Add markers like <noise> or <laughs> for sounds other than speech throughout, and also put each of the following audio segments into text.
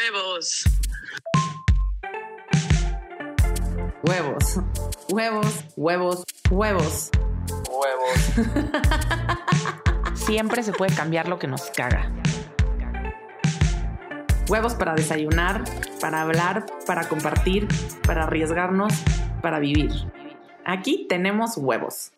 Huevos. Huevos. Huevos, huevos, huevos. Huevos. <laughs> Siempre se puede cambiar lo que nos caga. Huevos para desayunar, para hablar, para compartir, para arriesgarnos, para vivir. Aquí tenemos huevos.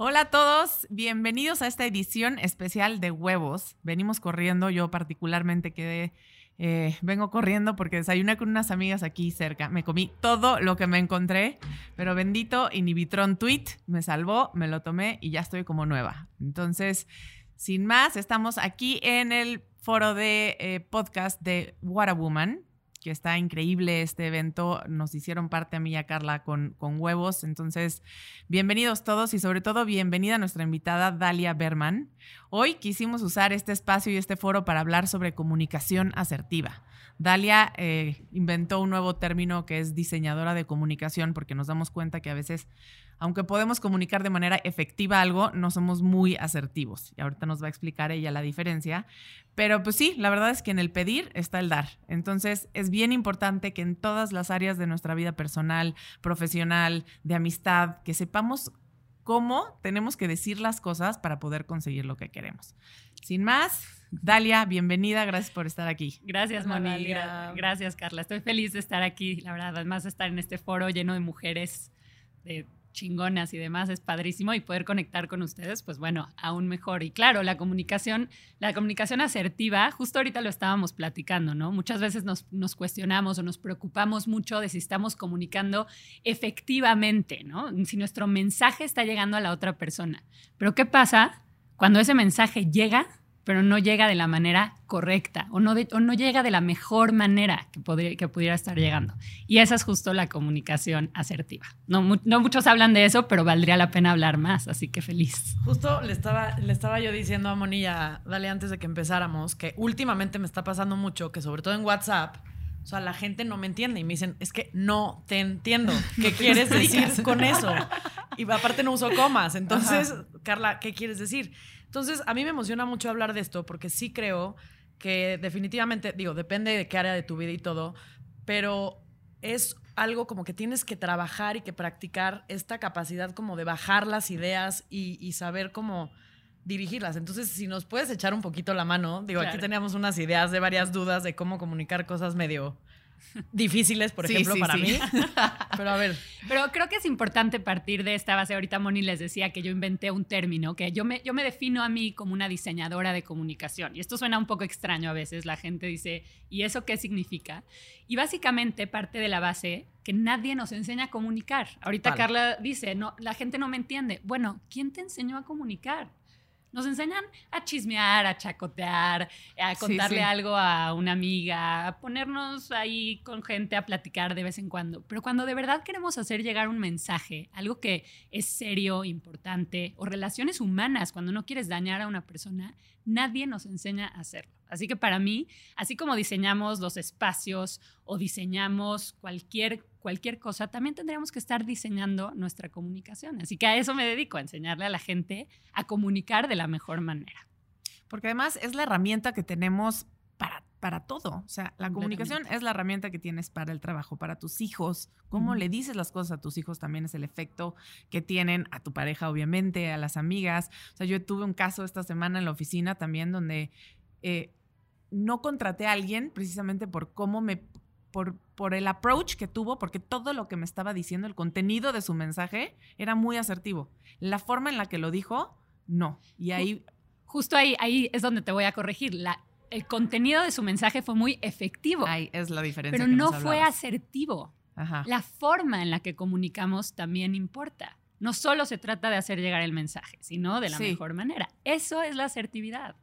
Hola a todos, bienvenidos a esta edición especial de huevos. Venimos corriendo, yo particularmente quedé, eh, vengo corriendo porque desayuné con unas amigas aquí cerca. Me comí todo lo que me encontré, pero bendito Inhibitron Tweet me salvó, me lo tomé y ya estoy como nueva. Entonces, sin más, estamos aquí en el foro de eh, podcast de What a Woman que está increíble este evento. Nos hicieron parte a mí y a Carla con, con huevos. Entonces, bienvenidos todos y sobre todo bienvenida a nuestra invitada Dalia Berman. Hoy quisimos usar este espacio y este foro para hablar sobre comunicación asertiva. Dalia eh, inventó un nuevo término que es diseñadora de comunicación porque nos damos cuenta que a veces aunque podemos comunicar de manera efectiva algo, no somos muy asertivos. Y ahorita nos va a explicar ella la diferencia. Pero pues sí, la verdad es que en el pedir está el dar. Entonces es bien importante que en todas las áreas de nuestra vida personal, profesional, de amistad, que sepamos cómo tenemos que decir las cosas para poder conseguir lo que queremos. Sin más, Dalia, bienvenida, gracias por estar aquí. Gracias, Moni. Gracias, Carla. Estoy feliz de estar aquí, la verdad, además de estar en este foro lleno de mujeres de chingonas y demás, es padrísimo y poder conectar con ustedes, pues bueno, aún mejor. Y claro, la comunicación, la comunicación asertiva, justo ahorita lo estábamos platicando, ¿no? Muchas veces nos, nos cuestionamos o nos preocupamos mucho de si estamos comunicando efectivamente, ¿no? Si nuestro mensaje está llegando a la otra persona. Pero ¿qué pasa cuando ese mensaje llega pero no llega de la manera correcta o no, no llega de la mejor manera que, que pudiera estar llegando. Y esa es justo la comunicación asertiva. No, no muchos hablan de eso, pero valdría la pena hablar más, así que feliz. Justo le estaba, le estaba yo diciendo a Monilla, dale antes de que empezáramos, que últimamente me está pasando mucho, que sobre todo en WhatsApp, o sea, la gente no me entiende y me dicen, es que no te entiendo. <laughs> ¿Qué quieres decir con eso? Y aparte no uso comas. Entonces, Carla, ¿qué quieres decir? Entonces, a mí me emociona mucho hablar de esto porque sí creo que definitivamente, digo, depende de qué área de tu vida y todo, pero es algo como que tienes que trabajar y que practicar esta capacidad como de bajar las ideas y, saber cómo dirigirlas. Entonces, si nos puedes echar un poquito la mano, digo, aquí teníamos unas ideas de varias dudas de cómo comunicar cosas medio difíciles, por ejemplo, para mí. <laughs> Pero a ver. Pero creo que es importante partir de esta base. Ahorita Moni les decía que yo inventé un término, que yo me, yo me defino a mí como una diseñadora de comunicación. Y esto suena un poco extraño a veces. La gente dice, ¿y eso qué significa? Y básicamente parte de la base que nadie nos enseña a comunicar. Ahorita Carla dice, no, la gente no me entiende. Bueno, ¿quién te enseñó a comunicar? Nos enseñan a chismear, a chacotear, a contarle algo a una amiga, a ponernos ahí con gente a platicar de vez en cuando. Pero cuando de verdad queremos hacer llegar un mensaje, algo que es serio, importante, o relaciones humanas, cuando no quieres dañar a una persona, nadie nos enseña a hacerlo. Así que para mí, así como diseñamos los espacios o diseñamos cualquier, cualquier cosa, también tendríamos que estar diseñando nuestra comunicación. Así que a eso me dedico, a enseñarle a la gente a comunicar de la mejor manera. Porque además es la herramienta que tenemos para, para todo. O sea, la comunicación es la herramienta que tienes para el trabajo, para tus hijos. Cómo le dices las cosas a tus hijos también es el efecto que tienen a tu pareja, obviamente, a las amigas. O sea, yo tuve un caso esta semana en la oficina también donde eh, no contraté a alguien precisamente por cómo me, por, por el approach que tuvo, porque todo lo que me estaba diciendo, el contenido de su mensaje, era muy asertivo. La forma en la que lo dijo, no. Y ahí... Justo ahí, ahí es donde te voy a corregir. La, el contenido de su mensaje fue muy efectivo. Ahí es la diferencia. Pero no fue asertivo. La forma en la que comunicamos también importa. No solo se trata de hacer llegar el mensaje, sino de la mejor manera. Eso es la asertividad.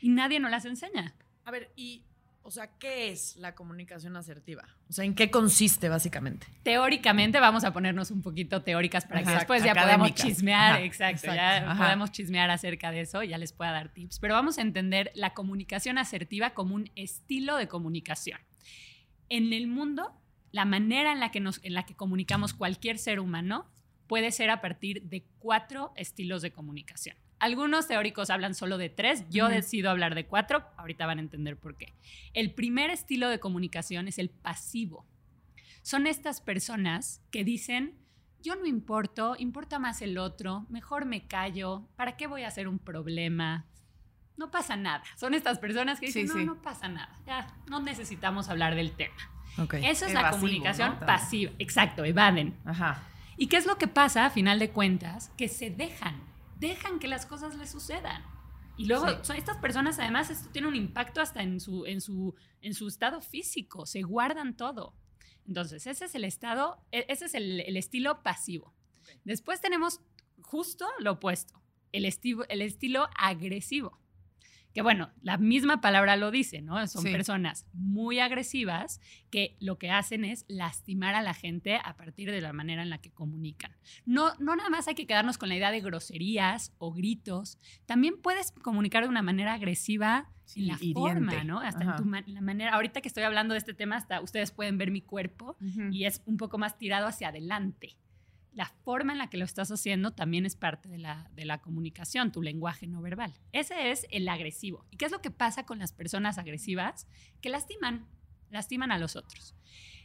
Y nadie nos las enseña. A ver, y, o sea, ¿qué es la comunicación asertiva? O sea, ¿en qué consiste básicamente? Teóricamente, vamos a ponernos un poquito teóricas para que después ya podamos chismear, exacto, ya podamos chismear acerca de eso, ya les pueda dar tips. Pero vamos a entender la comunicación asertiva como un estilo de comunicación. En el mundo, la manera en la que, nos, en la que comunicamos cualquier ser humano puede ser a partir de cuatro estilos de comunicación. Algunos teóricos hablan solo de tres, yo Ujú. decido hablar de cuatro, ahorita van a entender por qué. El primer estilo de comunicación es el pasivo. Son estas personas que dicen, yo no importo, importa más el otro, mejor me callo, ¿para qué voy a hacer un problema? No pasa nada. Son estas personas que dicen, Sí, no, sí. no pasa nada, ya no necesitamos hablar del tema. Ok. Eso es la Evasivo, comunicación ¿no? Pasiva, exacto, evaden. Ajá. ¿Y qué es lo que pasa a final de cuentas? Que se dejan, dejan que las cosas les sucedan. Y luego Sí. estas personas, además, esto tiene un impacto hasta en su, en su, en su estado físico, se guardan todo. Entonces, ese es el estado, e- ese es el, el estilo pasivo. Después tenemos justo lo opuesto, el, esti- el estilo agresivo. Que bueno, la misma palabra lo dice, ¿no? Son Sí. personas muy agresivas que lo que hacen es lastimar a la gente a partir de la manera en la que comunican. No, no nada más hay que quedarnos con la idea de groserías o gritos. También puedes comunicar de una manera agresiva en la hiriente. forma, ¿no? Hasta en tu la manera. Ahorita que estoy hablando de este tema, hasta ustedes pueden ver mi cuerpo y es un poco más tirado hacia adelante. La forma en la que lo estás haciendo también es parte de la, de la comunicación, tu lenguaje no verbal. Ese es el agresivo. ¿Y qué es lo que pasa con las personas agresivas? Que lastiman, lastiman a los otros.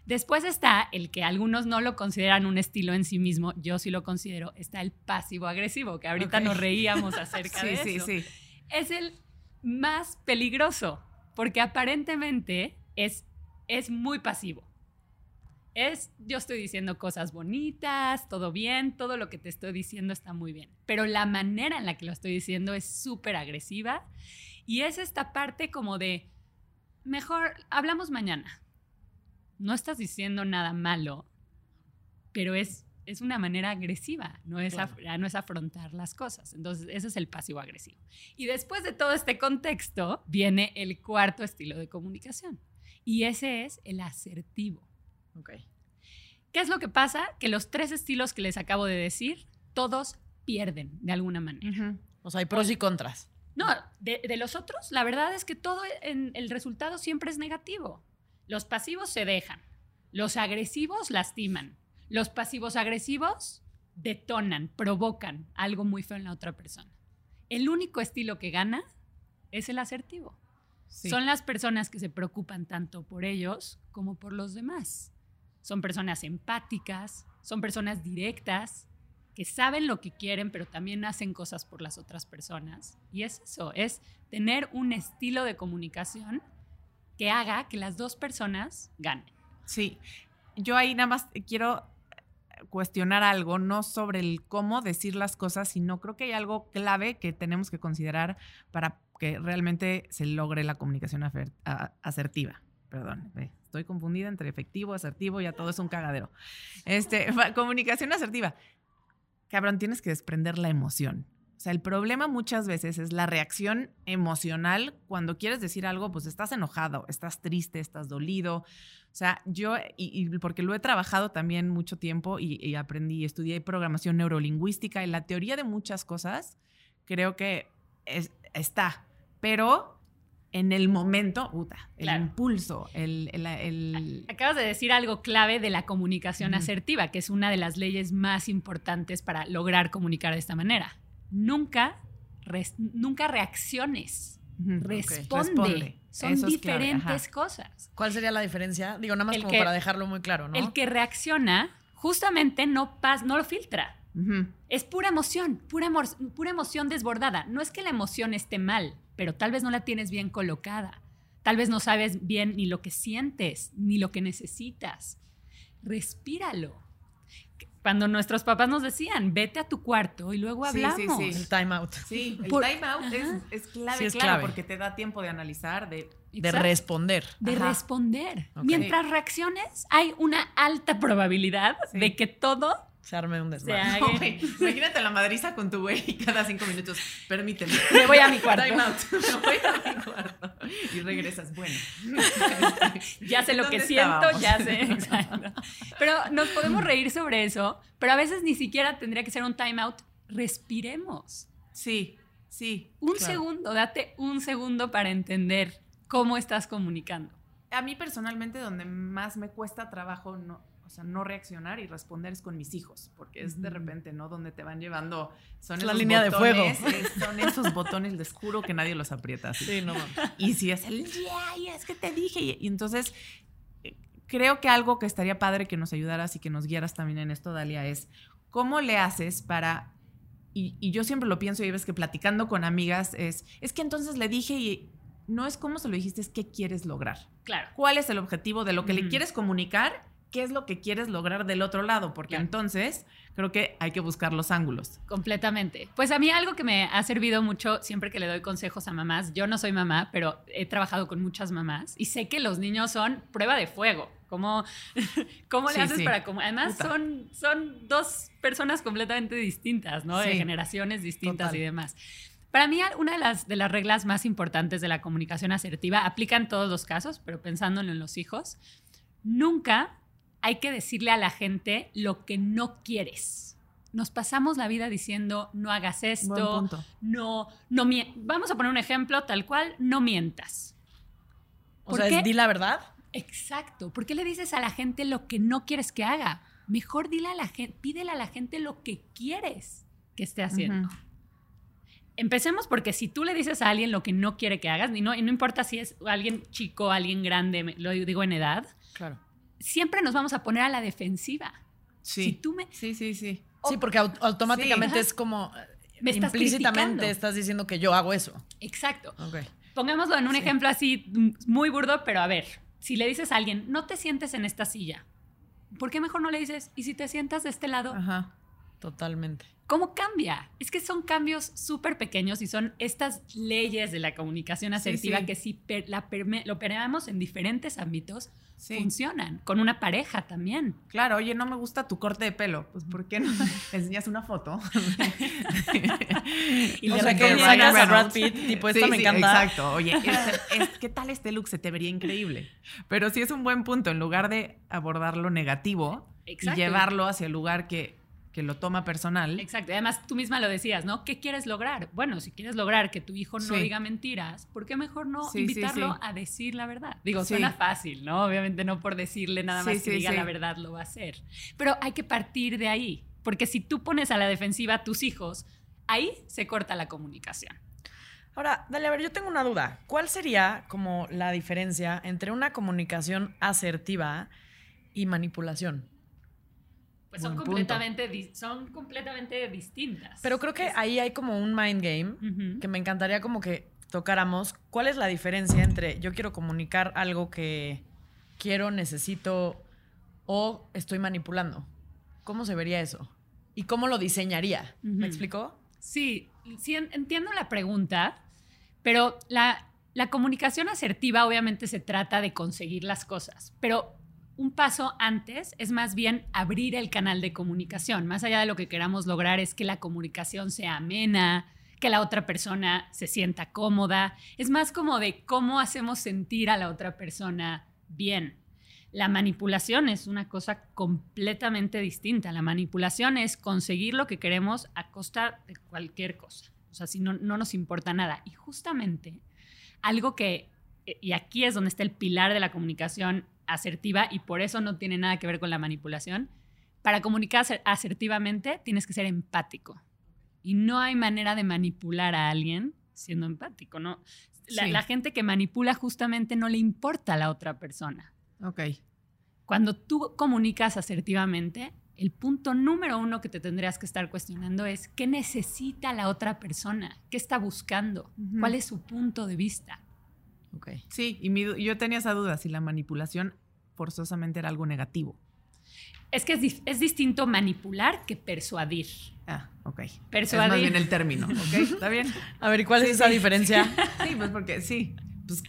Después está el que algunos no lo consideran un estilo en sí mismo, yo sí lo considero, está el pasivo-agresivo, que ahorita Ok. nos reíamos acerca <laughs> Sí, de sí, eso sí. es el más peligroso, porque aparentemente es, es muy pasivo. Es, yo estoy diciendo cosas bonitas, todo bien, todo lo que te estoy diciendo está muy bien, pero la manera en la que lo estoy diciendo es súper agresiva y es esta parte como de, mejor, hablamos mañana. No estás diciendo nada malo, pero es, es una manera agresiva, no es, af- no es afrontar las cosas. Entonces, ese es el pasivo agresivo. Y después de todo este contexto, viene el cuarto estilo de comunicación. Y ese es el asertivo. Ok. ¿Qué es lo que pasa? Que los tres estilos que les acabo de decir, todos pierden de alguna manera. O sea, hay pros y contras. No, de, de los otros, la verdad es que todo en el resultado siempre es negativo. Los pasivos se dejan, los agresivos lastiman, los pasivos agresivos detonan, provocan algo muy feo en la otra persona. El único estilo que gana es el asertivo. Sí. Son las personas que se preocupan tanto por ellos como por los demás. Son personas empáticas, son personas directas, que saben lo que quieren, pero también hacen cosas por las otras personas. Y es eso, es tener un estilo de comunicación que haga que las dos personas ganen. Sí, yo ahí nada más quiero cuestionar algo, no sobre el cómo decir las cosas, sino creo que hay algo clave que tenemos que considerar para que realmente se logre la comunicación asertiva. Perdón, estoy confundida entre efectivo, asertivo, ya todo es un cagadero. Este, <laughs> comunicación asertiva. Cabrón, tienes que desprender la emoción. O sea, el problema muchas veces es la reacción emocional cuando quieres decir algo, pues estás enojado, estás triste, estás dolido. O sea, yo, y porque lo he trabajado también mucho tiempo y, y aprendí, estudié programación neurolingüística y la teoría de muchas cosas, creo que es- está, pero en el momento, puta, el Claro. impulso, el... el- el- Acabas de decir algo clave de la comunicación asertiva, que es una de las leyes más importantes para lograr comunicar de esta manera. Nunca, res- nunca reacciones. Responde. Son Eso diferentes cosas. ¿Cuál sería la diferencia? Digo, nada más El como que- para dejarlo muy claro, ¿no? El que reacciona justamente no, pas, no lo filtra. Es pura emoción, pura, pura emoción desbordada. No es que la emoción esté mal, pero tal vez no la tienes bien colocada. Tal vez no sabes bien ni lo que sientes, ni lo que necesitas. Respíralo. Cuando nuestros papás nos decían, vete a tu cuarto y luego Sí, sí, hablamos. sí. El time out. Sí, el Por- time out es, es clave, Sí, es claro, clave. porque te da tiempo de analizar, de... De Exacto. responder. de Ajá. responder. Mientras reacciones, hay una alta probabilidad Sí. de que todo Se arme un desmadre. No, <laughs> Imagínate la madriza con tu güey y cada cinco minutos, permíteme. Me voy a mi cuarto. Time out. <laughs> Me voy a mi cuarto. Y regresas, bueno. <laughs> ya sé lo que ¿Dónde siento, estábamos? ya sé. Exacto. Pero nos podemos reír sobre eso, pero a veces ni siquiera tendría que ser un time out. Respiremos. Sí, sí. Un claro. segundo, date un segundo para entender cómo estás comunicando. A mí personalmente donde más me cuesta trabajo, no, o sea, no reaccionar y responder es con mis hijos, porque es de repente, ¿no? Donde te van llevando, son Es la esos línea de fuego. botones, eh, Son esos botones de oscuro que nadie los aprieta así. Sí, no. Y si es el, ya, ya, es que te dije. Y, y entonces, eh, creo que algo que estaría padre que nos ayudaras y que nos guiaras también en esto, Dalia, es cómo le haces para... Y, y yo siempre lo pienso y ves que platicando con amigas es, es que entonces le dije y no es cómo se lo dijiste, es qué quieres lograr. Claro. ¿Cuál es el objetivo de lo que le quieres comunicar? ¿Qué es lo que quieres lograr del otro lado? Porque Claro. entonces creo que hay que buscar los ángulos. Completamente. Pues a mí algo que me ha servido mucho siempre que le doy consejos a mamás, yo no soy mamá, pero he trabajado con muchas mamás y sé que los niños son prueba de fuego. ¿Cómo, <laughs> cómo le Sí, haces sí. para como Además Puta. son, son dos personas completamente distintas, ¿no? De generaciones distintas Total. y demás. Para mí, una de las, de las reglas más importantes de la comunicación asertiva aplica en todos los casos, pero pensándolo en los hijos, nunca hay que decirle a la gente lo que no quieres. Nos pasamos la vida diciendo, no hagas esto, no, no Vamos a poner un ejemplo tal cual, no mientas. O ¿Por sea, es di la verdad. Exacto. ¿Por qué le dices a la gente lo que no quieres que haga? Mejor dile a la gente, pídele a la gente lo que quieres que esté haciendo. Empecemos porque si tú le dices a alguien lo que no quiere que hagas, y no, y no importa si es alguien chico, alguien grande, lo digo en edad, Claro. Siempre nos vamos a poner a la defensiva. Sí. Si tú me, Sí, sí, sí. Sí, porque au- automáticamente Sí. es como <laughs> Me estás implícitamente criticando. estás diciendo que yo hago eso. exacto. Ok. Pongámoslo en un Sí. ejemplo así muy burdo, pero a ver, si le dices a alguien, no te sientes en esta silla, ¿por qué mejor no le dices, y si te sientas de este lado? Ajá. Totalmente. ¿Cómo cambia? Es que son cambios súper pequeños y son estas leyes de la comunicación asertiva sí. que si per- la perme- lo permeamos en diferentes ámbitos, Sí. funcionan. Con una pareja también. Claro, oye, no me gusta tu corte de pelo. Pues, ¿por qué no <laughs> le enseñas una foto? <laughs> Y le recomiendas- a. Brad Pitt, tipo, esta Sí, me encanta. Exacto. Oye, <laughs> este- es- ¿qué tal este look? Se te vería increíble. Pero sí es un buen punto. En lugar de abordar lo negativo Exacto. y llevarlo hacia el lugar que, que lo toma personal. Exacto. Además, tú misma lo decías, ¿no? ¿Qué quieres lograr? Bueno, si quieres lograr que tu hijo no Sí. diga mentiras, ¿por qué mejor no Sí, invitarlo sí. a decir la verdad? Digo, Sí. suena fácil, ¿no? Obviamente no por decirle nada Sí, más que sí, diga sí. la verdad lo va a hacer. Pero hay que partir de ahí, porque si tú pones a la defensiva a tus hijos, ahí se corta la comunicación. Ahora, dale, a ver, yo tengo una duda. ¿Cuál sería como la diferencia entre una comunicación asertiva y manipulación? Pues son completamente, son completamente distintas. Pero creo que ahí hay como un mind game que me encantaría como que tocáramos. ¿Cuál es la diferencia entre yo quiero comunicar algo que quiero, necesito o estoy manipulando? ¿Cómo se vería eso? ¿Y cómo lo diseñaría? ¿Me explicó? Sí, sí, en- entiendo la pregunta, pero la, la comunicación asertiva obviamente se trata de conseguir las cosas, pero un paso antes es más bien abrir el canal de comunicación. Más allá de lo que queramos lograr es que la comunicación sea amena, que la otra persona se sienta cómoda. Es más como de cómo hacemos sentir a la otra persona bien. La manipulación es una cosa completamente distinta. La manipulación es conseguir lo que queremos a costa de cualquier cosa. O sea, si no, no nos importa nada. Y justamente algo que, eh, y aquí es donde está el pilar de la comunicación asertiva y por eso no tiene nada que ver con la manipulación, para comunicar aser- asertivamente tienes que ser empático. Y no hay manera de manipular a alguien siendo empático, ¿no? La, Sí. la gente que manipula justamente no le importa a la otra persona. Ok. Cuando tú comunicas asertivamente, el punto número uno que te tendrías que estar cuestionando es qué necesita la otra persona, qué está buscando, cuál es su punto de vista. Sí, y mi yo tenía esa duda si la manipulación forzosamente era algo negativo. Es que es, dif- es distinto manipular que persuadir. Ah, ok. Es Persuadir. más bien el término, ¿ok? <laughs> ¿Está bien? A ver, ¿y cuál es esa diferencia? <laughs> Sí, pues porque sí. Pues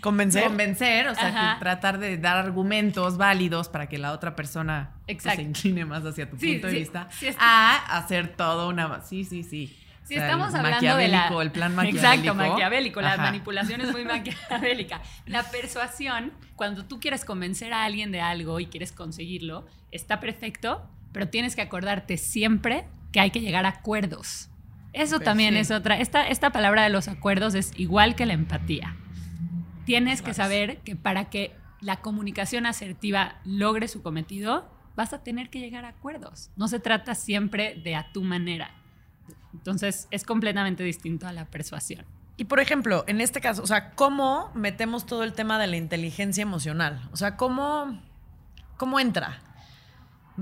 ¿Convencer? convencer, o sea, Ajá. que tratar de dar argumentos válidos para que la otra persona pues, se incline más hacia tu Sí, punto de vista sí es- a hacer todo una... Sí, sí, sí. Si O sea, estamos hablando de la... el plan maquiavélico. Exacto, maquiavélico. La Ajá. manipulación es muy <laughs> maquiavélica. La persuasión, cuando tú quieres convencer a alguien de algo y quieres conseguirlo, está perfecto, pero tienes que acordarte siempre que hay que llegar a acuerdos. Eso también sí. es otra. Esta, esta palabra de los acuerdos es igual que la empatía. Tienes que saber que para que la comunicación asertiva logre su cometido, vas a tener que llegar a acuerdos. No se trata siempre de a tu manera. Entonces es completamente distinto a la persuasión. Y por ejemplo, en este caso, o sea, ¿cómo metemos todo el tema de la inteligencia emocional? O sea, ¿cómo, cómo entra?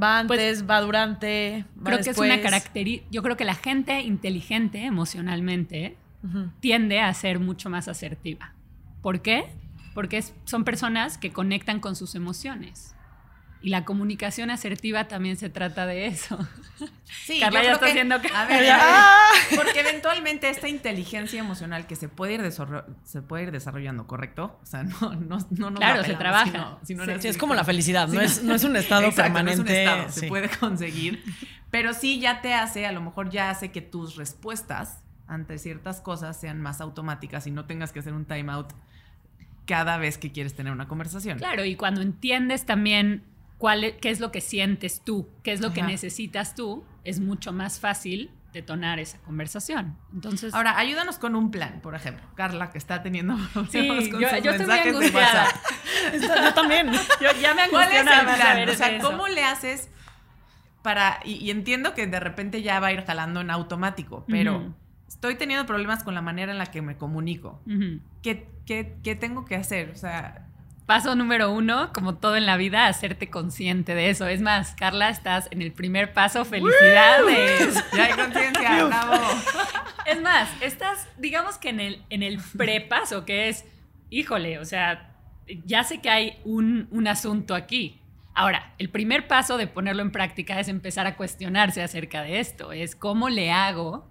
¿Va Pues, antes, va durante, va Creo que es una característica. Yo creo que la gente inteligente emocionalmente tiende a ser mucho más asertiva. ¿Por qué? Porque es- son personas que conectan con sus emociones. Y la comunicación asertiva también se trata de eso. <laughs> Sí, Carla ya está que- haciendo que- A ver, Ya. a ver, porque eventualmente esta inteligencia emocional que se puede ir, se puede ir desarrollando, ¿correcto? O sea, no, no, no nos Claro, la se trabaja. sino- sino Sí, es como la felicidad, no, Sí, es, no es un estado Exacto, no es un permanente. estado, sí. se puede conseguir. Pero sí ya te hace, a lo mejor ya hace que tus respuestas ante ciertas cosas sean más automáticas y no tengas que hacer un timeout cada vez que quieres tener una conversación. Claro, y cuando entiendes también cuál, e- qué es lo que sientes tú, qué es lo que Ajá. necesitas tú, es mucho más fácil detonar esa conversación. Entonces, Ahora, ayúdanos con un plan, por ejemplo. Carla, que está teniendo <laughs> sí, con yo, sus yo estoy angustiada. <laughs> Yo también. Yo ya me ¿Cuál es el plan? O sea, eso. ¿cómo le haces para... Y, y entiendo que de repente ya va a ir jalando en automático, pero Ujú. estoy teniendo problemas con la manera en la que me comunico. Ujú. ¿Qué, qué, qué tengo que hacer? O sea, Paso número uno, como todo en la vida, hacerte consciente de eso. Es más, Carla, estás en el primer paso. ¡Felicidades! <laughs> ya hay conciencia, bravo. Es más, estás, digamos que en el, en el prepaso, que es, híjole, o sea, ya sé que hay un, un asunto aquí. Ahora, el primer paso de ponerlo en práctica es empezar a cuestionarse acerca de esto. Es cómo le hago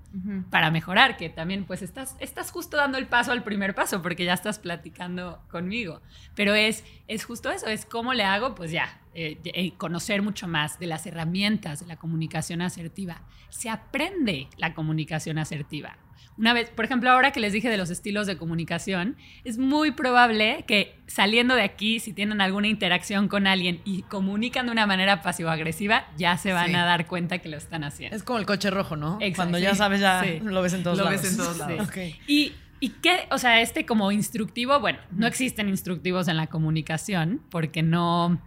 para mejorar, que también pues estás, estás justo dando el paso al primer paso porque ya estás platicando conmigo. Pero es, es justo eso, es cómo le hago, pues ya, eh, eh, conocer mucho más de las herramientas de la comunicación asertiva. Se aprende la comunicación asertiva. Una vez, por ejemplo, ahora que les dije de los estilos de comunicación, es muy probable que saliendo de aquí, si tienen alguna interacción con alguien y comunican de una manera pasivo-agresiva, ya se van Sí. a dar cuenta que lo están haciendo. Es como el coche rojo, ¿no? Exacto. Cuando ya sabes, ya Sí. lo ves en todos Lo lados. ves en todos lados. Y, y qué, o sea, este como instructivo, bueno, no existen instructivos en la comunicación porque no,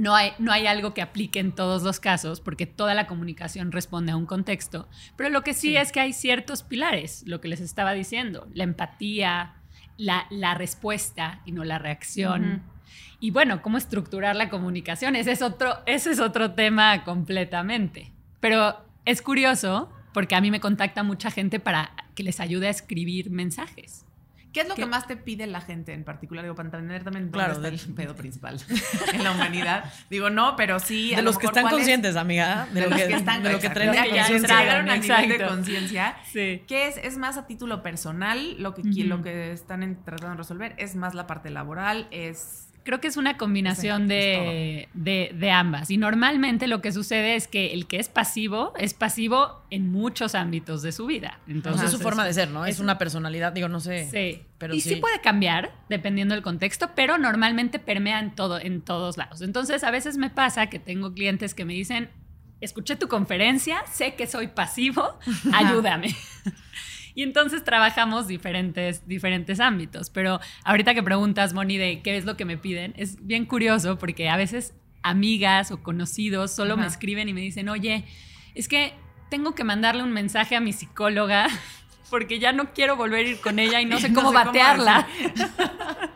no, hay, no hay algo que aplique en todos los casos porque toda la comunicación responde a un contexto. Pero lo que sí, es que hay ciertos pilares, lo que les estaba diciendo, la empatía, la, la respuesta y no la reacción. Y bueno, cómo estructurar la comunicación, ese es otro, ese es otro tema completamente. Pero es curioso porque a mí me contacta mucha gente para que les ayude a escribir mensajes. ¿Qué es lo ¿Qué? que más te pide la gente en particular? Digo, para entender también Claro, dónde de- está el <laughs> pedo principal <laughs> en la humanidad. Digo, no, pero sí. a De lo los que están es- conscientes, amiga. De, De, lo los que, que están de lo que traen ya llegaron a nivel de conciencia. Sí. ¿Qué es? ¿Es más a título personal lo que, Ujú. lo que están tratando de resolver? ¿Es más la parte laboral? ¿Es Creo que es una combinación de, de- de ambas. Y normalmente lo que sucede es que el que es pasivo es pasivo en muchos ámbitos de su vida. Entonces es su forma de ser, ¿no? Es, es- una personalidad, digo, no sé. Sí, Pero y sí. sí. puede cambiar dependiendo del contexto, pero normalmente permea en, todo, en todos lados. Entonces, a veces me pasa que tengo clientes que me dicen, escuché tu conferencia, sé que soy pasivo, <laughs> ayúdame. <laughs> y entonces trabajamos diferentes, diferentes ámbitos. Pero ahorita que preguntas, Moni, de qué es lo que me piden, es bien curioso porque a veces amigas o conocidos solo me escriben y me dicen, oye, es que tengo que mandarle un mensaje a mi psicóloga <laughs> porque ya no quiero volver a ir con ella y no sé <laughs> No cómo sé batearla. ¿Cómo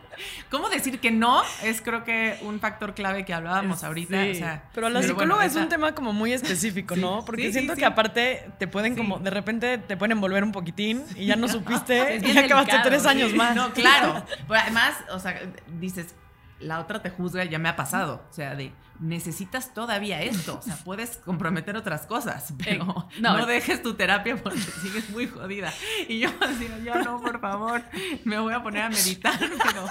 decir que no? Es creo que un factor clave que hablábamos ahorita. Sí. o sea, Pero la bueno, psicóloga es esa- un tema como muy específico, Sí, ¿no? Porque sí, siento sí. que aparte te pueden Sí. como, de repente te pueden envolver un poquitín y ya no supiste Es y ya acabaste tres años más. No, claro. Pero además, o sea, dices, la otra te juzga, ya me ha pasado. O sea, de necesitas todavía esto. O sea, puedes comprometer otras cosas, pero Eh, no. no. dejes tu terapia porque <laughs> sigues muy jodida. Y yo así, ya no, por favor, me voy a poner a meditar, <laughs> pero.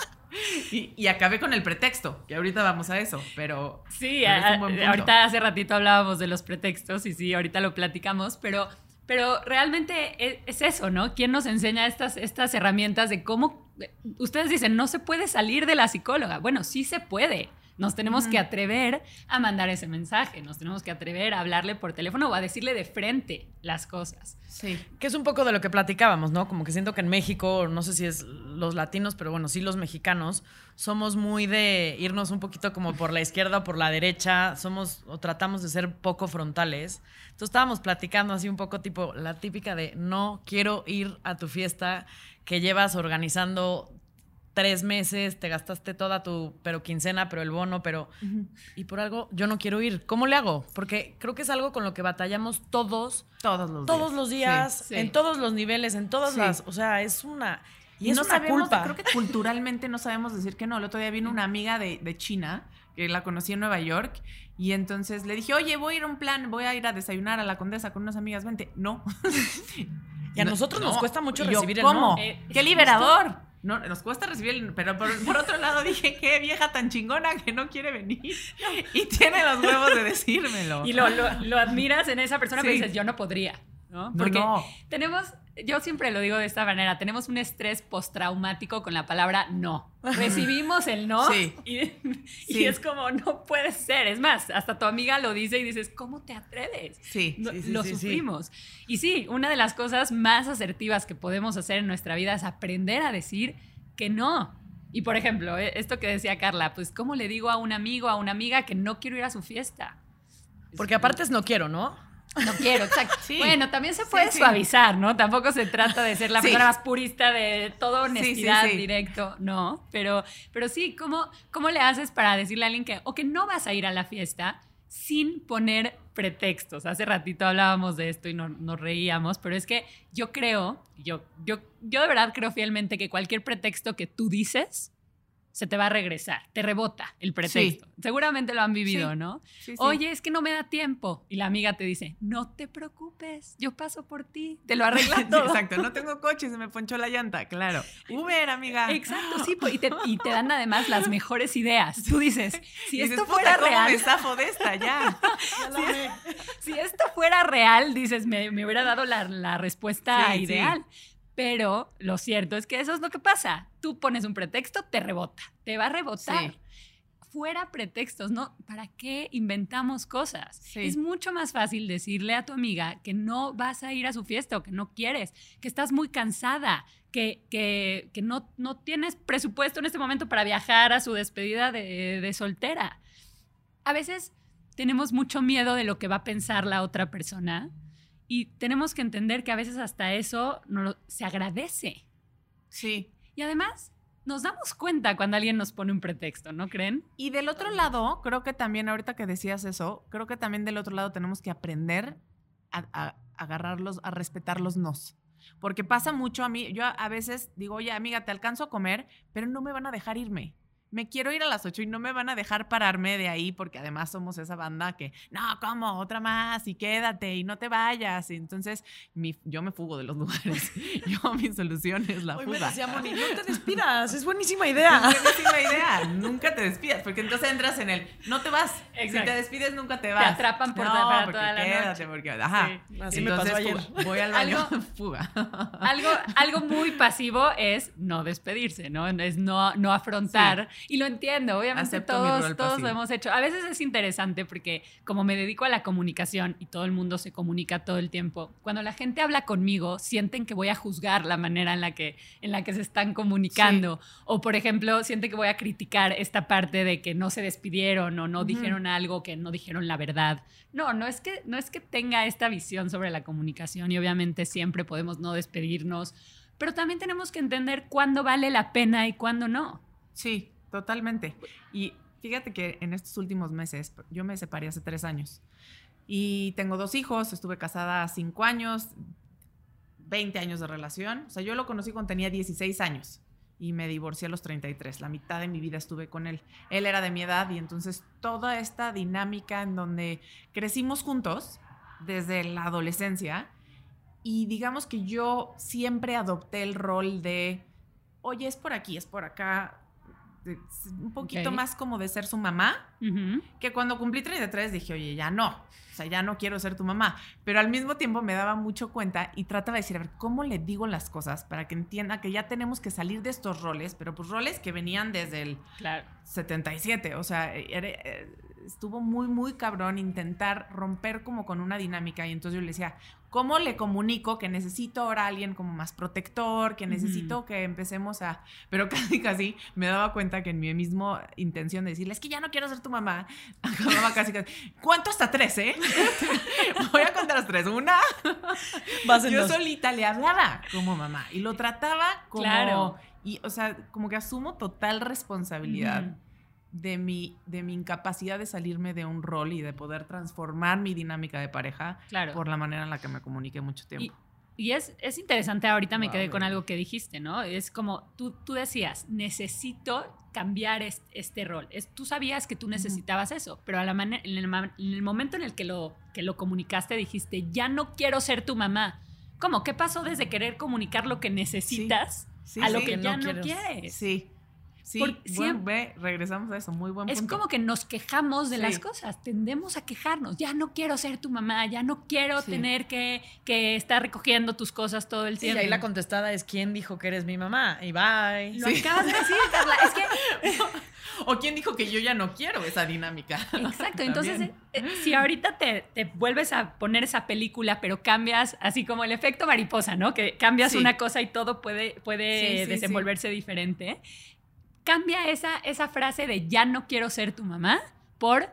Y, y acabé con el pretexto, que ahorita vamos a eso, pero. Sí, pero es a- un buen punto. ahorita hace ratito hablábamos de los pretextos y sí, ahorita lo platicamos, pero, pero realmente es, es eso, ¿no? ¿Quién nos enseña estas, estas herramientas de cómo... Ustedes dicen, no se puede salir de la psicóloga. Bueno, sí se puede. Nos tenemos que atrever a mandar ese mensaje, nos tenemos que atrever a hablarle por teléfono o a decirle de frente las cosas. Sí. Que es un poco de lo que platicábamos, ¿no? Como que siento que en México, no sé si es los latinos, pero bueno, sí los mexicanos, somos muy de irnos un poquito como por la izquierda o por la derecha, somos o tratamos de ser poco frontales. Entonces estábamos platicando así un poco tipo la típica de no quiero ir a tu fiesta que llevas organizando tres meses, te gastaste toda tu, pero quincena, pero el bono, pero... Y por algo yo no quiero ir. ¿Cómo le hago? Porque creo que es algo con lo que batallamos todos, Todos los todos días. los días, Sí. en todos los niveles, en todas Sí. las... O sea, es una... Y, Y es no una sabemos, culpa. creo que <laughs> culturalmente no sabemos decir que no. El otro día vino una amiga de, de China, que la conocí en Nueva York, y entonces le dije, oye, voy a ir a un plan, voy a ir a desayunar a la condesa con unas amigas, vente. No. <laughs> Y a No, nosotros nos no. cuesta mucho Y yo, recibir el ¿cómo? no. Eh, ¡Qué liberador! No, nos cuesta recibir el... Pero por, por otro lado dije, qué vieja tan chingona que no quiere venir. Y tiene los huevos de decírmelo. Y lo, lo- lo admiras en esa persona, pero Sí. dices, yo no podría. ¿no? No, Porque no. tenemos, yo siempre lo digo de esta manera, tenemos un estrés postraumático con la palabra no. <laughs> Recibimos el no Sí. y, y Sí. es como, no puede ser. Es más, hasta tu amiga lo dice y dices, ¿cómo te atreves? Sí. No- Sí, lo sufrimos. Y sí, una de las cosas más asertivas que podemos hacer en nuestra vida es aprender a decir que no. Y por ejemplo, eh, esto que decía Carla, pues ¿cómo le digo a un amigo, a una amiga que no quiero ir a su fiesta? Porque aparte es no quiero, ¿no? No quiero, exacto. Sí. Bueno, también se puede sí. suavizar, ¿no? Tampoco se trata de ser la Sí. persona más purista de toda honestidad, directo, no. Pero, pero sí, ¿cómo, ¿cómo le haces para decirle a alguien que, o que no vas a ir a la fiesta sin poner pretextos? Hace ratito hablábamos de esto y no- nos reíamos, pero es que yo creo, yo, yo, yo de verdad creo fielmente que cualquier pretexto que tú dices se te va a regresar, te rebota el pretexto. Seguramente lo han vivido, Sí. ¿no? Sí. Oye, es que no me da tiempo. Y la amiga te dice, no te preocupes, yo paso por ti, te lo arregla <laughs> Sí, todo. Exacto, no tengo coche, se me ponchó la llanta, claro. Uber, amiga. Exacto, sí, pues, y te, y te dan <laughs> además las mejores ideas. Tú dices, si dices, esto "Puta, fuera ¿cómo real, me zafo de esta ya. <laughs> si esto fuera real, dices, me, me hubiera dado la, la respuesta ideal. Pero lo cierto es que eso es lo que pasa. Tú pones un pretexto, te rebota, te va a rebotar. Sí. Fuera pretextos, ¿no? ¿Para qué inventamos cosas? Sí. Es mucho más fácil decirle a tu amiga que no vas a ir a su fiesta o que no quieres, que estás muy cansada, que, que, que no, no tienes presupuesto en este momento para viajar a su despedida de, de soltera. A veces tenemos mucho miedo de lo que va a pensar la otra persona y tenemos que entender que a veces hasta eso no lo- se agradece. Sí. Y además nos damos cuenta cuando alguien nos pone un pretexto, ¿no creen? Y del otro lado, creo que también, ahorita que decías eso, creo que también del otro lado tenemos que aprender a, a agarrarlos, a respetar los nos. Porque pasa mucho a mí, yo a, a veces digo, oye, amiga, te alcanzo a comer, pero no me van a dejar irme. Me quiero ir a las 8 y no me van a dejar pararme de ahí porque además somos esa banda que, no, ¿cómo? Otra más y quédate y no te vayas. Y entonces mi- yo me fugo de los <laughs> lugares. Yo mi solución es la Hoy me fuga. decía Moni, no te <laughs> despidas, es buenísima Es idea. buenísima idea. Nunca te despidas, porque entonces entras en el no te vas. Exacto. Si te despides, nunca te vas. atrapan por- no, para toda la quédate, noche. porque ajá. Sí. Así me Entonces, pasó ayer. fuga. Voy al baño, Algo- <laughs> fuga. Algo, algo muy pasivo es no despedirse, ¿no? Es no, no afrontar. Y lo entiendo, obviamente Acepto todos, todos lo hemos hecho. A veces es interesante porque como me dedico a la comunicación y todo el mundo se comunica todo el tiempo, cuando la gente habla conmigo, sienten que voy a juzgar la manera en la que, en la que se están comunicando. O, por ejemplo, sienten que voy a criticar esta parte de que no se despidieron o no dijeron algo, que no dijeron la verdad. No, no es, que, no es que tenga esta visión sobre la comunicación y obviamente siempre podemos no despedirnos, pero también tenemos que entender cuándo vale la pena y cuándo no. Sí, totalmente. Y fíjate que en estos últimos meses, yo me separé hace tres años. Y tengo dos hijos, estuve casada cinco años, 20 años de relación. O sea, yo lo conocí cuando tenía 16 años y me divorcié a los 33. La mitad de mi vida estuve con él. Él era de mi edad y entonces toda esta dinámica en donde crecimos juntos desde la adolescencia y digamos que yo siempre adopté el rol de, oye, es por aquí, es por acá, un poquito más como de ser su mamá, que cuando cumplí 33 dije, oye, ya no, o sea, ya no quiero ser tu mamá, pero al mismo tiempo me daba mucho cuenta y trataba de decir, a ver, ¿cómo le digo las cosas para que entienda que ya tenemos que salir de estos roles, pero pues roles que venían desde el Claro. 77, o sea, era- eh, estuvo muy, muy cabrón intentar romper como con una dinámica y entonces yo le decía, ¿cómo le comunico que necesito ahora a alguien como más protector, que necesito que empecemos a... Pero <laughs> casi, casi me daba cuenta que en mi mismo intención de decirle, es que ya no quiero ser tu mamá, <laughs> acababa casi, casi, ¿cuánto hasta tres, eh? <laughs> Voy a contar las tres. Una, Vas en yo dos. solita le hablaba como mamá y lo trataba como... Claro. Y, o sea, como que asumo total responsabilidad. De mi, de mi incapacidad de salirme de un rol y de poder transformar mi dinámica de pareja Claro. por la manera en la que me comuniqué mucho Y, tiempo. y es, es interesante, ahorita me quedé con algo que dijiste, ¿no? Es como tú, tú decías, necesito cambiar es- este, rol. Es, tú sabías que tú necesitabas eso, pero a la mane- en, el, en el momento en el que lo, que lo comunicaste dijiste, ya no quiero ser tu mamá. ¿Cómo? ¿Qué pasó desde querer comunicar lo que necesitas Sí, a lo sí, que no ya no quieres. quieres? Sí. Sí, Porque buen- siempre- ve, regresamos a eso, muy buen Es punto. como que nos quejamos de Sí. las cosas, tendemos a quejarnos. Ya no quiero ser tu mamá, ya no quiero Sí. tener que, que estar recogiendo tus cosas todo el Sí, y tiempo. ahí la contestada es ¿quién dijo que eres mi mamá? Y bye. Lo acabas de decir, Carla. Es que <laughs> ¿O quién dijo que yo ya no quiero esa dinámica? <laughs> Exacto, <laughs> entonces eh, eh, si ahorita te, te vuelves a poner esa película, pero cambias así como el efecto mariposa, ¿no? Que cambias una cosa y todo puede, puede desenvolverse diferente. Cambia esa, esa frase de ya no quiero ser tu mamá por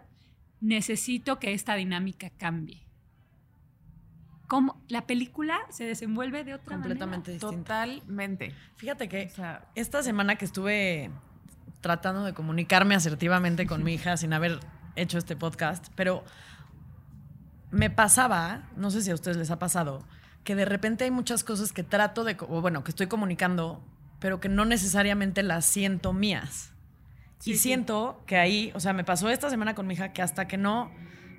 necesito que esta dinámica cambie. ¿Cómo? La película se desenvuelve de otra Completamente distinta. Totalmente. Fíjate O que sea, esta semana que estuve tratando de comunicarme asertivamente con mi hija sin haber hecho este podcast, pero me pasaba, no sé si a ustedes les ha pasado, que de repente hay muchas cosas que trato de, o bueno, que estoy comunicando, pero que no necesariamente las siento mías. Sí, y sí. siento que ahí, o sea, me pasó esta semana con mi hija que hasta que no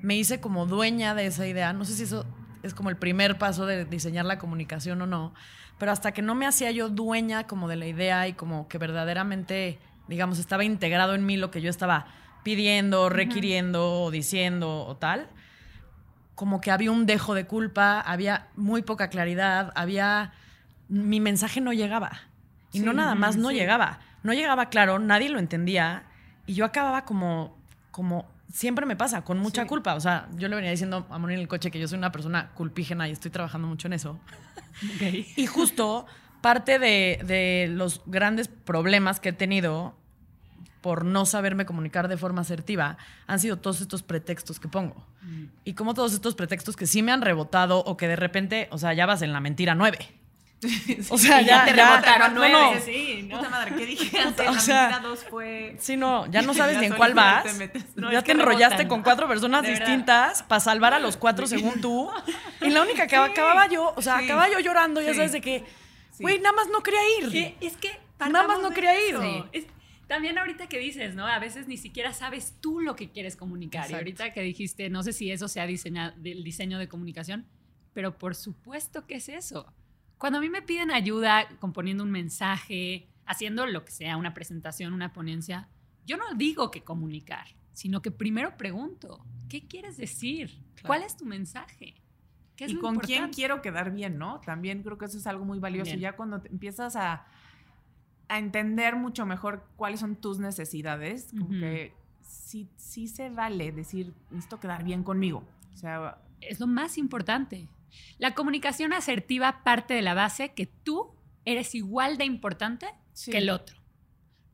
me hice como dueña de esa idea, no sé si eso es como el primer paso de diseñar la comunicación o no, pero hasta que no me hacía yo dueña como de la idea y como que verdaderamente, digamos, estaba integrado en mí lo que yo estaba pidiendo, requiriendo o diciendo o tal, como que había un dejo de culpa, había muy poca claridad, había... Mi mensaje no llegaba. Y no nada más no sí. llegaba. No llegaba claro, nadie lo entendía y yo acababa como, como siempre me pasa, con mucha Sí. culpa. O sea, yo le venía diciendo a Moni en el coche que yo soy una persona culpígena y estoy trabajando mucho en eso. <laughs> Y justo parte de, de los grandes problemas que he tenido por no saberme comunicar de forma asertiva han sido todos estos pretextos que pongo. Y como todos estos pretextos que sí me han rebotado o que de repente, o sea, ya vas en la mentira nueve. <laughs> O sea, y ya, te ya- rebotaron no, nueve. no. Sí, Puta madre, ¿qué dije Puta, <laughs> o La sea, mentira dos fue... Sí, no, ya no <laughs> sabes Ya ni en cuál vas. te. No, ya te enrollaste rebotan. con cuatro personas distintas para salvar a los cuatro según tú. Y la única que acababa yo, o sea, sí. acababa yo llorando, ya sabes, de que, güey, nada más no quería ir. Es que Nada más no quería ir. Es- también ahorita que dices, ¿no? A veces ni siquiera sabes tú lo que quieres comunicar. Y Exacto. ahorita que dijiste, no sé si eso sea diseña- del diseño de comunicación, pero por supuesto que es eso. Cuando a mí me piden ayuda componiendo un mensaje, haciendo lo que sea, una presentación, una ponencia, yo no digo que comunicar, sino que primero pregunto, ¿qué quieres decir? ¿Cuál es tu mensaje? ¿Qué es y con quién importante? quiero quedar bien, ¿no? También creo que eso es algo muy valioso. También. Ya cuando te empiezas a, a entender mucho mejor cuáles son tus necesidades, como Ujú. que sí, sí se vale decir, necesito quedar bien conmigo. O sea, es lo más importante. La comunicación asertiva parte de la base que tú eres igual de importante sí. que el otro.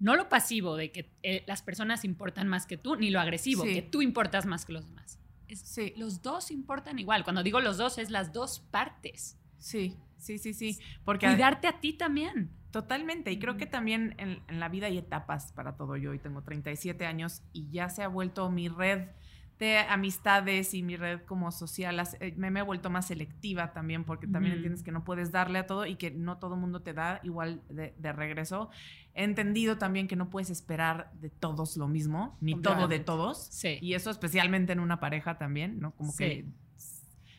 No lo pasivo de que eh, las personas importan más que tú, ni lo agresivo, Sí. que tú importas más que los demás. Es- Sí. Los dos importan igual. Cuando digo los dos, es las dos partes. Sí, sí, sí, sí. Porque Cuidarte a ti también. Totalmente, y creo que también en, en la vida hay etapas para todo. Yo hoy tengo 37 años y ya se ha vuelto mi red de amistades y mi red como social, eh, me, me he vuelto más selectiva también porque también entiendes que no puedes darle a todo y que no todo el mundo te da igual de, de regreso. He entendido también que no puedes esperar de todos lo mismo, ni todo de todos. Sí. Y eso especialmente en una pareja también, ¿no? Como Sí. que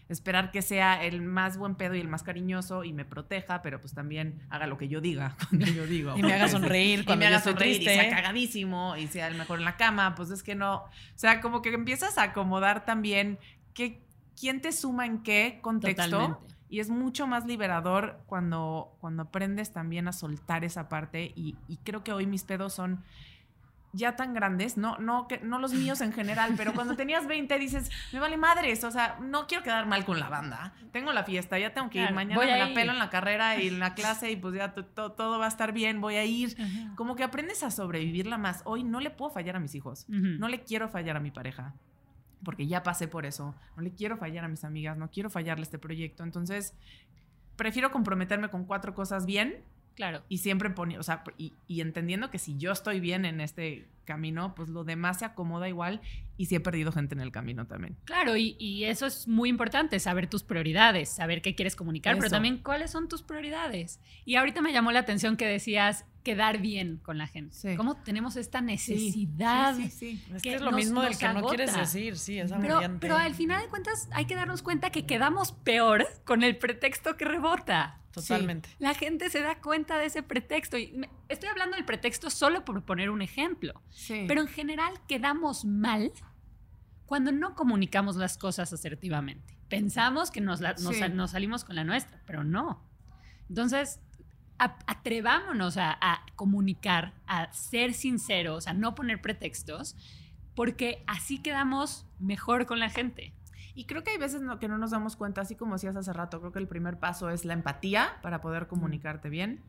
esperar que sea el más buen pedo y el más cariñoso y me proteja, pero pues también haga lo que yo diga <laughs> cuando yo digo. Y me haga sonreír y cuando me yo haga estoy sonreír triste. y sea cagadísimo y sea el mejor en la cama, pues es que no, o sea, como que empiezas a acomodar también que quién te suma en qué contexto. Totalmente. Y es mucho más liberador cuando, cuando aprendes también a soltar esa parte. Y, y creo que hoy mis pedos son ya tan grandes, no, no, que, no los míos en general, pero cuando tenías 20 dices, me vale madres, o sea, no quiero quedar mal con la banda. Tengo la fiesta, ya tengo que ir, Claro, mañana me la pelo en la carrera y en la <laughs> clase y pues ya to- to- todo va a estar bien, voy a ir. Ajá. Como que aprendes a sobrevivirla más. Hoy no le puedo fallar a mis hijos. Ujú. No le quiero fallar a mi pareja, porque ya pasé por eso. No le quiero fallar a mis amigas, no quiero fallarle a este proyecto. Entonces, prefiero comprometerme con cuatro cosas bien Claro. y siempre poniendo, o sea, y, y entendiendo que si yo estoy bien en este camino, pues lo demás se acomoda igual y si he perdido gente en el camino también. Claro, y, y eso es muy importante, saber tus prioridades, saber qué quieres comunicar, pero también cuáles son tus prioridades. Y ahorita me llamó la atención que decías quedar bien con la gente. Sí. ¿Cómo tenemos esta necesidad? Sí, sí, sí. Es que que es lo nos- mismo del que no quieres decir, sí, es Pero, pero al final de cuentas hay que darnos cuenta que quedamos peor con el pretexto que rebota. Totalmente. La gente se da cuenta de ese pretexto. Y me- estoy hablando del pretexto solo por poner un ejemplo. Sí. Pero en general quedamos mal cuando no comunicamos las cosas asertivamente. Pensamos que nos, la- nos- Sí. nos salimos con la nuestra, pero no. Entonces, a- atrevámonos a, a comunicar, a ser sinceros, a no poner pretextos, porque así quedamos mejor con la gente. Y creo que hay veces no- que no nos damos cuenta, así como decías hace rato, creo que el primer paso es la empatía para poder comunicarte bien.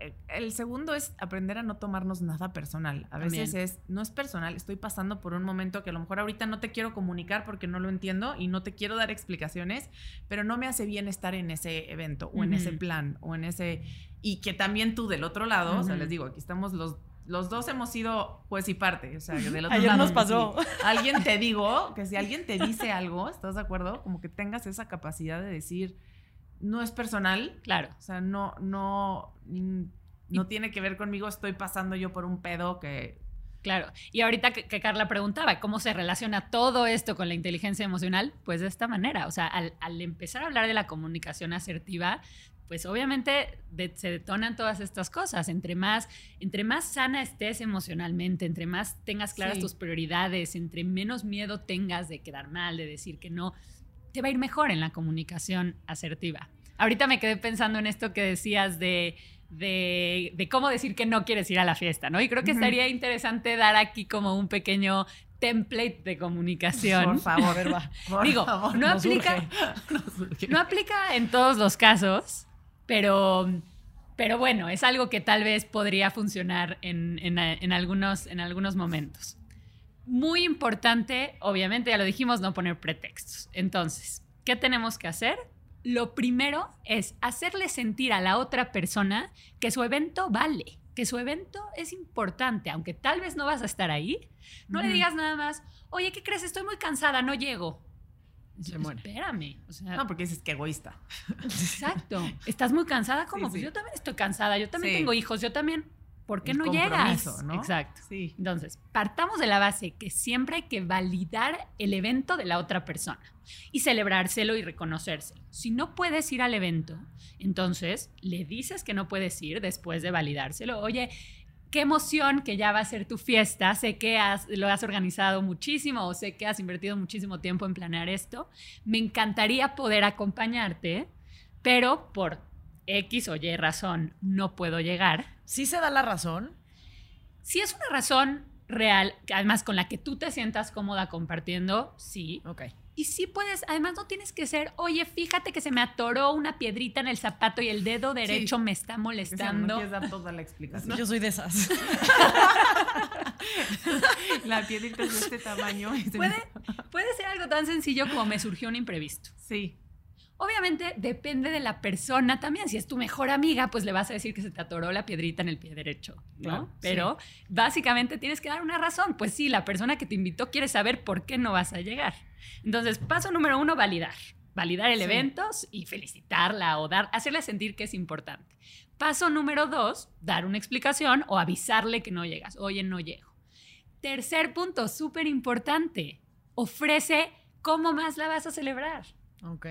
Eh, El segundo es aprender a no tomarnos nada personal. A veces También. es, no es personal, estoy pasando por un momento que a lo mejor ahorita no te quiero comunicar porque no lo entiendo y no te quiero dar explicaciones, pero no me hace bien estar en ese evento o en ese plan o en ese... Y que también tú del otro lado, o sea, les digo, aquí estamos los... Los dos hemos sido juez y parte, o sea, del otro Ayer lado. nos pasó. Alguien te digo, que si <laughs> alguien te dice algo, ¿estás de acuerdo? Como que tengas esa capacidad de decir, no es personal, Claro. o sea, no, no, mm, no tiene que ver conmigo, estoy pasando yo por un pedo que... Claro. Y ahorita que, que Carla preguntaba cómo se relaciona todo esto con la inteligencia emocional, pues de esta manera. O sea, al, al empezar a hablar de la comunicación asertiva, pues obviamente de- se detonan todas estas cosas. Entre más, entre más sana estés emocionalmente, entre más tengas claras Sí. tus prioridades, entre menos miedo tengas de quedar mal, de decir que no, te va a ir mejor en la comunicación asertiva. Ahorita me quedé pensando en esto que decías de, de, de cómo decir que no quieres ir a la fiesta, ¿no? Y creo que Ujú. estaría interesante dar aquí como un pequeño template de comunicación. Por favor, A ver, va. por Digo, favor, no aplica-. <laughs> No aplica en todos los casos, pero, pero bueno, es algo que tal vez podría funcionar en, en- en algunos, en algunos momentos. Muy importante, obviamente, ya lo dijimos, no poner pretextos. Entonces, ¿qué tenemos que hacer? Lo primero es hacerle sentir a la otra persona que su evento vale, que su evento es importante, aunque tal vez no vas a estar ahí. No le Ujú. digas nada más, oye, ¿qué crees? Estoy muy cansada, no llego. Se muere. Espérame. O sea, No, porque dices que egoísta. Exacto. ¿Estás muy cansada? ¿Cómo? Sí, Pues sí. yo también estoy cansada, yo también Sí. tengo hijos, yo también. ¿Por qué El no llegas? ¿no? Exacto. Sí. Entonces, partamos de la base que siempre hay que validar el evento de la otra persona y celebrárselo y reconocérselo. Si no puedes ir al evento, entonces le dices que no puedes ir después de validárselo. Oye, qué emoción que ya va a ser tu fiesta. Sé que has- lo has organizado muchísimo o sé que has invertido muchísimo tiempo en planear esto. Me encantaría poder acompañarte, pero por X o Y razón no puedo llegar. Sí se da la razón. Si es una razón real, que además con la que tú te sientas cómoda compartiendo, sí. Ok. Y sí puedes, además no tienes que ser, oye, fíjate que se me atoró una piedrita en el zapato y el dedo derecho me está O sea, no molestando. quieres dar toda la explicación. Yo soy de esas. <laughs> La piedrita es de este tamaño. y se me- Puede, puede ser algo tan sencillo como me surgió un imprevisto. Sí. Obviamente depende de la persona también. Si es tu mejor amiga, pues le vas a decir que se te atoró la piedrita en el pie derecho, ¿no? Claro, Pero básicamente tienes que dar una razón. Pues sí, la persona que te invitó quiere saber por qué no vas a llegar. Entonces, paso número uno, validar. Validar el Sí. evento y felicitarla o dar, hacerle sentir que es importante. Paso número dos, dar una explicación o avisarle que no llegas. Oye, no llego. Tercer punto, súper importante. Ofrece cómo más la vas a celebrar. Ok.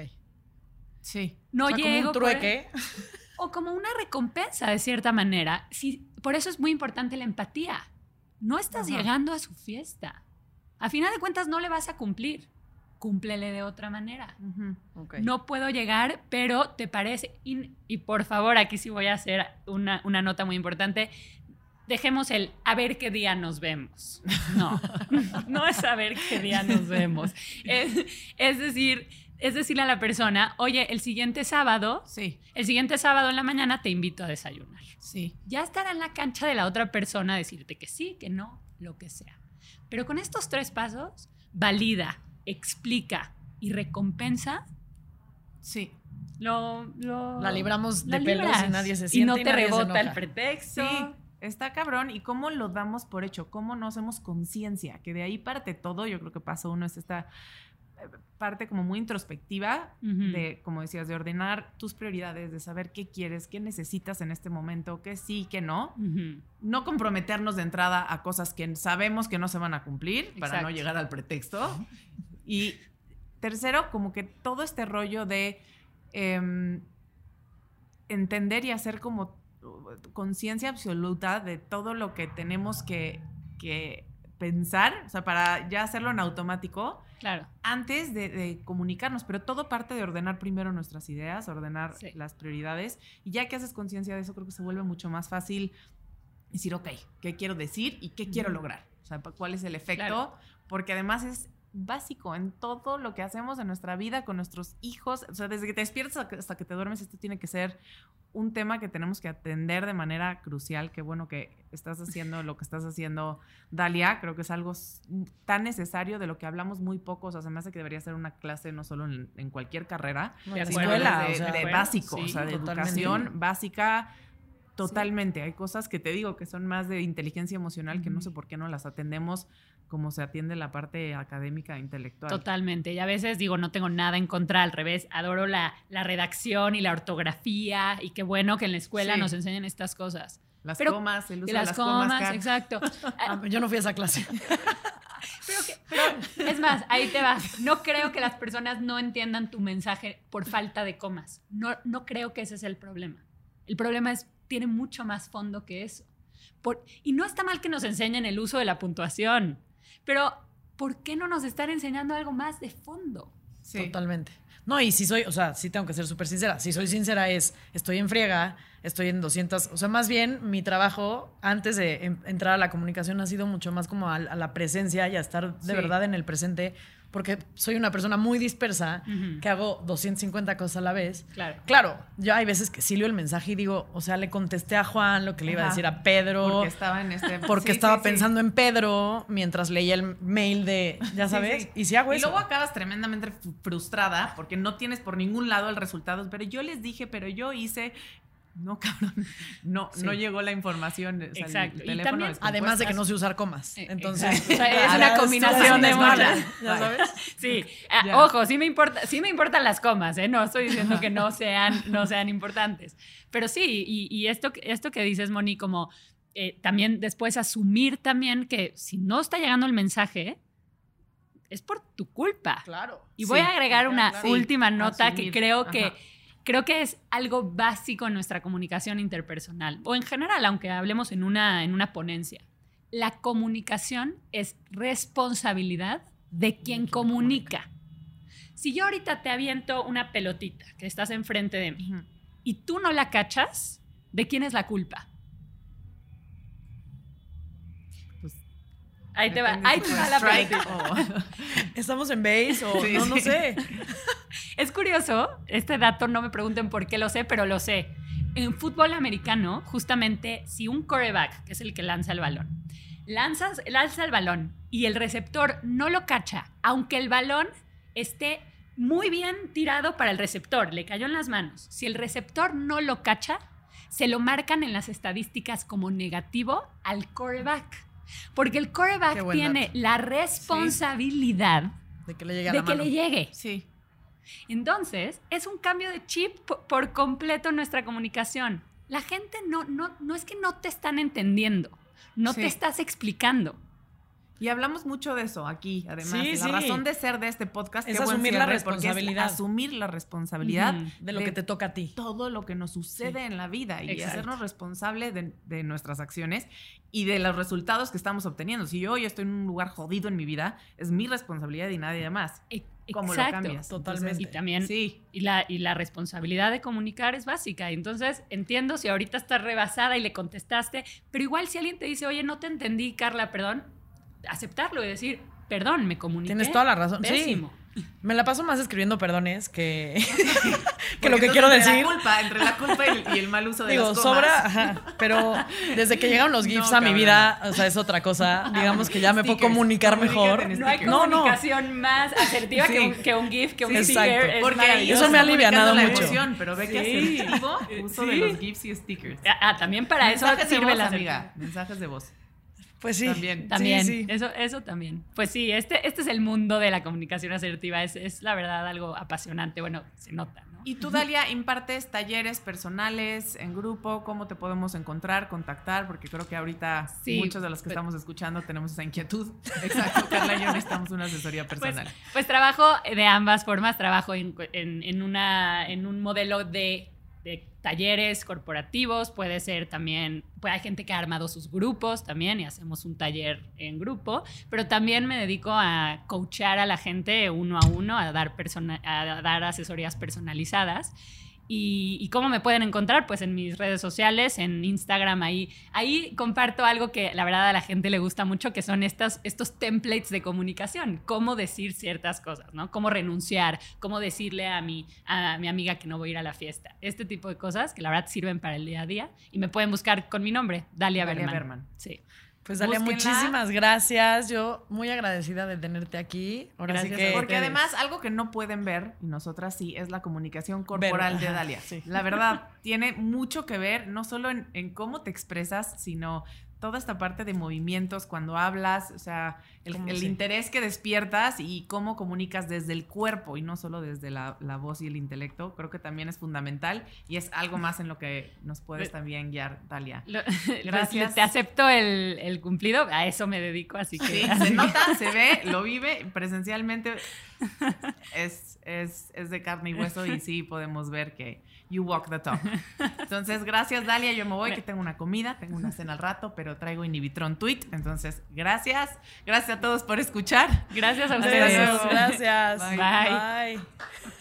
Sí. No O sea, como llego un por- trueque. <laughs> o como una recompensa de cierta manera. Por eso es muy importante la empatía. No estás Ajá. llegando a su fiesta. A final de cuentas no le vas a cumplir. Cúmplele de otra manera. No puedo llegar, pero te parece. Y, y por favor, aquí sí voy a hacer una, una nota muy importante. Dejemos el a ver qué día nos vemos. No, <laughs> no es a ver qué día nos vemos. <laughs> Es, es decir, es decirle a la persona, oye, el siguiente sábado, Sí, el siguiente sábado en la mañana te invito a desayunar. sí. Ya estará en la cancha de la otra persona decirte que sí, que no, lo que sea. Pero con estos tres pasos, valida, explica y recompensa Sí. lo, lo- La libramos de pelos y nadie se Y siente. no y te nadie se rebota el pretexto. Sí, está cabrón. ¿Y cómo lo damos por hecho? ¿Cómo no hacemos conciencia? Que de ahí parte todo. Yo creo que paso uno es esta parte como muy introspectiva de, como decías, de ordenar tus prioridades, de saber qué quieres, qué necesitas en este momento, qué sí, qué no. No comprometernos de entrada a cosas que sabemos que no se van a cumplir para no llegar al pretexto. Y tercero, como que todo este rollo de em, entender y hacer como uh, conciencia absoluta de todo lo que tenemos que, que pensar, o sea, para ya hacerlo en automático Claro. antes de, de comunicarnos, pero todo parte de ordenar primero nuestras ideas, ordenar Sí. las prioridades, y ya que haces conciencia de eso, creo que se vuelve mucho más fácil decir, ok, ¿qué quiero decir y qué quiero lograr? O sea, ¿cuál es el efecto? Claro. Porque además es básico en todo lo que hacemos en nuestra vida con nuestros hijos, o sea, desde que te despiertas hasta que- te duermes, esto tiene que ser un tema que tenemos que atender de manera crucial. Qué bueno que estás haciendo lo que estás haciendo, Dalia. Creo que es algo tan necesario de lo que hablamos muy poco. O sea, se me hace que debería ser una clase no solo en, en cualquier carrera, No, De escuela, de, o sea, de acuerdo, básico, sí, o sea, de educación básica. Totalmente. Hay cosas que te digo que son más de inteligencia emocional que no sé por qué no las atendemos como se atiende la parte académica e intelectual. Totalmente. Y a veces digo, no tengo nada en contra, al revés, adoro la, la redacción y la ortografía y qué bueno que en la escuela Sí. nos enseñen estas cosas. Las Pero- comas, el uso de las, las comas, exacto. <laughs> Ah, Yo no fui a esa clase. <laughs> Pero, que- pero, es más, ahí te vas. No creo que las personas no entiendan tu mensaje por falta de comas. No, no creo que ese es el problema. El problema es, tiene mucho más fondo que eso. Por- y no está mal que nos enseñen el uso de la puntuación, pero ¿por qué no nos están enseñando algo más de fondo? Sí. Totalmente. No, y si soy, o sea, sí tengo que ser súper sincera. Si soy sincera es, estoy en friega, estoy en 200, o sea, más bien mi trabajo antes de entrar a la comunicación ha sido mucho más como a, a la presencia y a estar de Sí. verdad en el presente, porque soy una persona muy dispersa, que hago 250 cosas a la vez. Claro. Claro, yo hay veces que sí leo el mensaje y digo, o sea, le contesté a Juan lo que le iba a decir a Pedro. Porque estaba en este. porque Sí, estaba sí, sí. pensando en Pedro mientras leía el mail de, ya sabes, y si hago Y eso. luego acabas tremendamente fr- frustrada porque no tienes por ningún lado el resultado. Pero yo les dije, pero yo hice. No, <laughs> cabrón. No, Sí. no llegó la información. o sea, el Exacto. Y también-. Además de que no sé usar comas. Eh, Entonces, exacto. O sea, <laughs> es una combinación de es mala, muchas. ¿Ya sabes? Sí, ah, Ya. ojo, sí me importa, sí me importan las comas, ¿eh? No estoy diciendo que no sean, no sean importantes. Pero sí, y, y esto, que- esto que dices, Moni, como eh, también después asumir también que si no está llegando el mensaje, es por tu culpa. Claro. Y voy Sí, a agregar claro, una claro. última nota asumir. que creo que Ajá. Creo que es algo básico en nuestra comunicación interpersonal o en general, aunque hablemos en una en una ponencia. La comunicación es responsabilidad de quien comunica. Si yo ahorita te aviento una pelotita que estás enfrente de mí y tú no la cachas, ¿de quién es la culpa? Ahí te va, ahí te la <laughs> ¿Estamos en base o Sí, no, sé? <laughs> Es curioso, este dato no me pregunten por qué lo sé, pero lo sé. En fútbol americano, justamente si un quarterback, que es el que lanza el balón, lanzas, lanza el balón y el receptor no lo cacha, aunque el balón esté muy bien tirado para el receptor, le cayó en las manos. Si el receptor no lo cacha, se lo marcan en las estadísticas como negativo al quarterback. Porque el quarterback tiene dato. la responsabilidad De que le llegue a de la que mano. le llegue. Sí. Entonces, es un cambio de chip po- por completo en nuestra comunicación. La gente no, no, no es que no te están entendiendo, no Sí. te estás explicando. Y hablamos mucho de eso aquí, además. Sí, la sí. razón de ser de este podcast Es asumir la responsabilidad. asumir la responsabilidad. De lo que te toca a ti. todo lo que nos sucede en la vida y Exacto. hacernos responsable de, de nuestras acciones y de los resultados que estamos obteniendo. Si yo hoy estoy en un lugar jodido en mi vida, es mi responsabilidad y nadie más. E- ¿Cómo lo Exacto. cambias? Totalmente. Y también Sí. Y la, y la responsabilidad de comunicar es básica. Entonces, entiendo si ahorita estás rebasada y le contestaste, pero igual si alguien te dice, oye, no te entendí, Carla, perdón, aceptarlo y decir, perdón, me comuniqué. Tienes toda la razón. Sí. Me la paso más escribiendo perdones que, <laughs> que lo que quiero entre decir. La culpa, entre la culpa y el, y el mal uso de Digo, las comas. sobra, ajá, pero desde que llegaron los <laughs> GIFs No, a mi vida, o sea, es otra cosa. Digamos que ya me puedo comunicar mejor. No hay Stickers. No, no. comunicación más asertiva Sí. que, un, que un GIF, que un Sí, sticker. exacto. Es Porque. Eso me ha alivianado mucho. la emoción, pero ve que asertivo <laughs> uso de los GIFs y stickers. Ah, ah, también para eso de sirve voz, la amiga. Mensajes de voz. Pues sí. También. También, Sí, sí. Eso, eso también. Pues sí, este, este es el mundo de la comunicación asertiva. Es, es la verdad algo apasionante. Bueno, se nota, ¿no? Y tú, Dalia, impartes talleres personales en grupo. ¿Cómo te podemos encontrar, contactar? Porque creo que ahorita Sí, muchos de los que pues- estamos escuchando tenemos esa inquietud. <laughs> Exacto, Carla y yo necesitamos una asesoría Pues, personal. pues trabajo de ambas formas. Trabajo en, en- en una, en un modelo de, de talleres corporativos. Puede ser también, pues hay gente que ha armado sus grupos también y hacemos un taller en grupo. Pero también me dedico a coachar a la gente uno a uno, a dar, persona, a dar asesorías personalizadas. Y, y cómo me pueden encontrar? Pues en mis redes sociales, en Instagram, ahí, ahí comparto algo que la verdad a la gente le gusta mucho, que son estas, estos templates de comunicación, cómo decir ciertas cosas, ¿no? Cómo renunciar, cómo decirle a mi, a mi amiga que no voy a ir a la fiesta. Este tipo de cosas que la verdad sirven para el día a día y me pueden buscar con mi nombre, Dalia, Dalia Berman. Berman. Sí. Pues Dalia, Búsquenla. muchísimas gracias. Yo muy agradecida de tenerte aquí. Ahora Gracias sí a que. Porque además, algo que no pueden ver, y nosotras sí, es la comunicación corporal de Dalia. sí. La verdad, tiene mucho que ver, no solo en, en cómo te expresas, sino toda esta parte de movimientos cuando hablas, o sea, el, Cómo el sí. interés que despiertas y cómo comunicas desde el cuerpo y no solo desde la, la voz y el intelecto, creo que también es fundamental y es algo más en lo que nos puedes también guiar, Dalia. <laughs> Lo- Gracias. te acepto el, el cumplido, a eso me dedico, así que... Sí, se nota, <laughs> se ve, lo vive presencialmente. Es, es, es de carne y hueso y sí podemos ver que you walk the talk. <laughs> Entonces, gracias Dalia, yo me voy, que tengo una comida, tengo una cena al rato, pero traigo Inhibitron Tweet. Entonces, gracias. Gracias a todos por escuchar. Gracias a ustedes. Gracias. Bye. Bye. Bye.